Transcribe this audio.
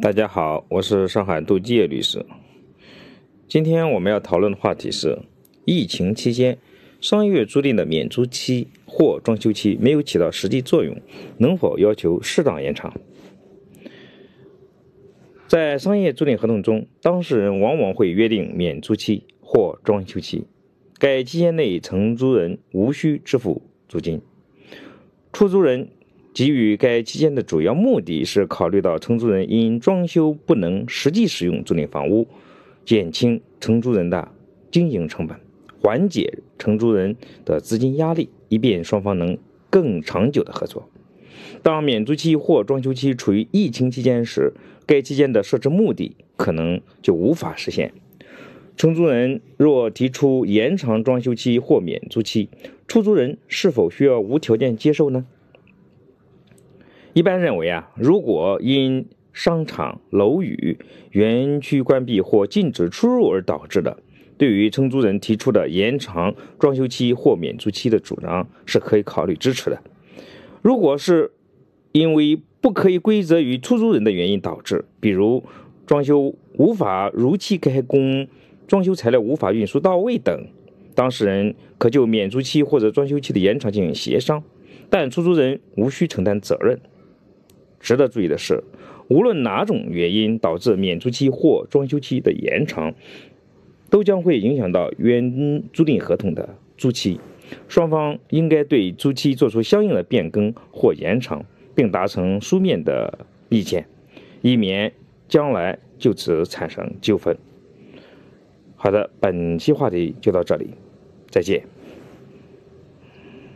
大家好，我是上海杜继业律师。今天我们要讨论的话题是：疫情期间商业租赁的免租期或装修期没有起到实际作用，能否要求适当延长？在商业租赁合同中，当事人往往会约定免租期或装修期，该期间内承租人无需支付租金。出租人给予该期间的主要目的是考虑到承租人因装修不能实际使用租赁房屋，减轻承租人的经营成本，缓解承租人的资金压力，以便双方能更长久的合作。当免租期或装修期处于疫情期间时，该期间的设置目的可能就无法实现。承租人若提出延长装修期或免租期，出租人是否需要无条件接受呢？一般认为啊，如果因商场、楼宇、园区关闭或禁止出入而导致的，对于承租人提出的延长装修期或免租期的主张是可以考虑支持的。如果是因为不可以归责于出租人的原因导致，比如装修无法如期开工、装修材料无法运输到位等，当事人可就免租期或者装修期的延长进行协商，但出租人无需承担责任。值得注意的是，无论哪种原因导致免租期或装修期的延长，都将会影响到原租赁合同的租期。双方应该对租期做出相应的变更或延长，并达成书面的意见，以免将来就此产生纠纷。好的，本期话题就到这里，再见。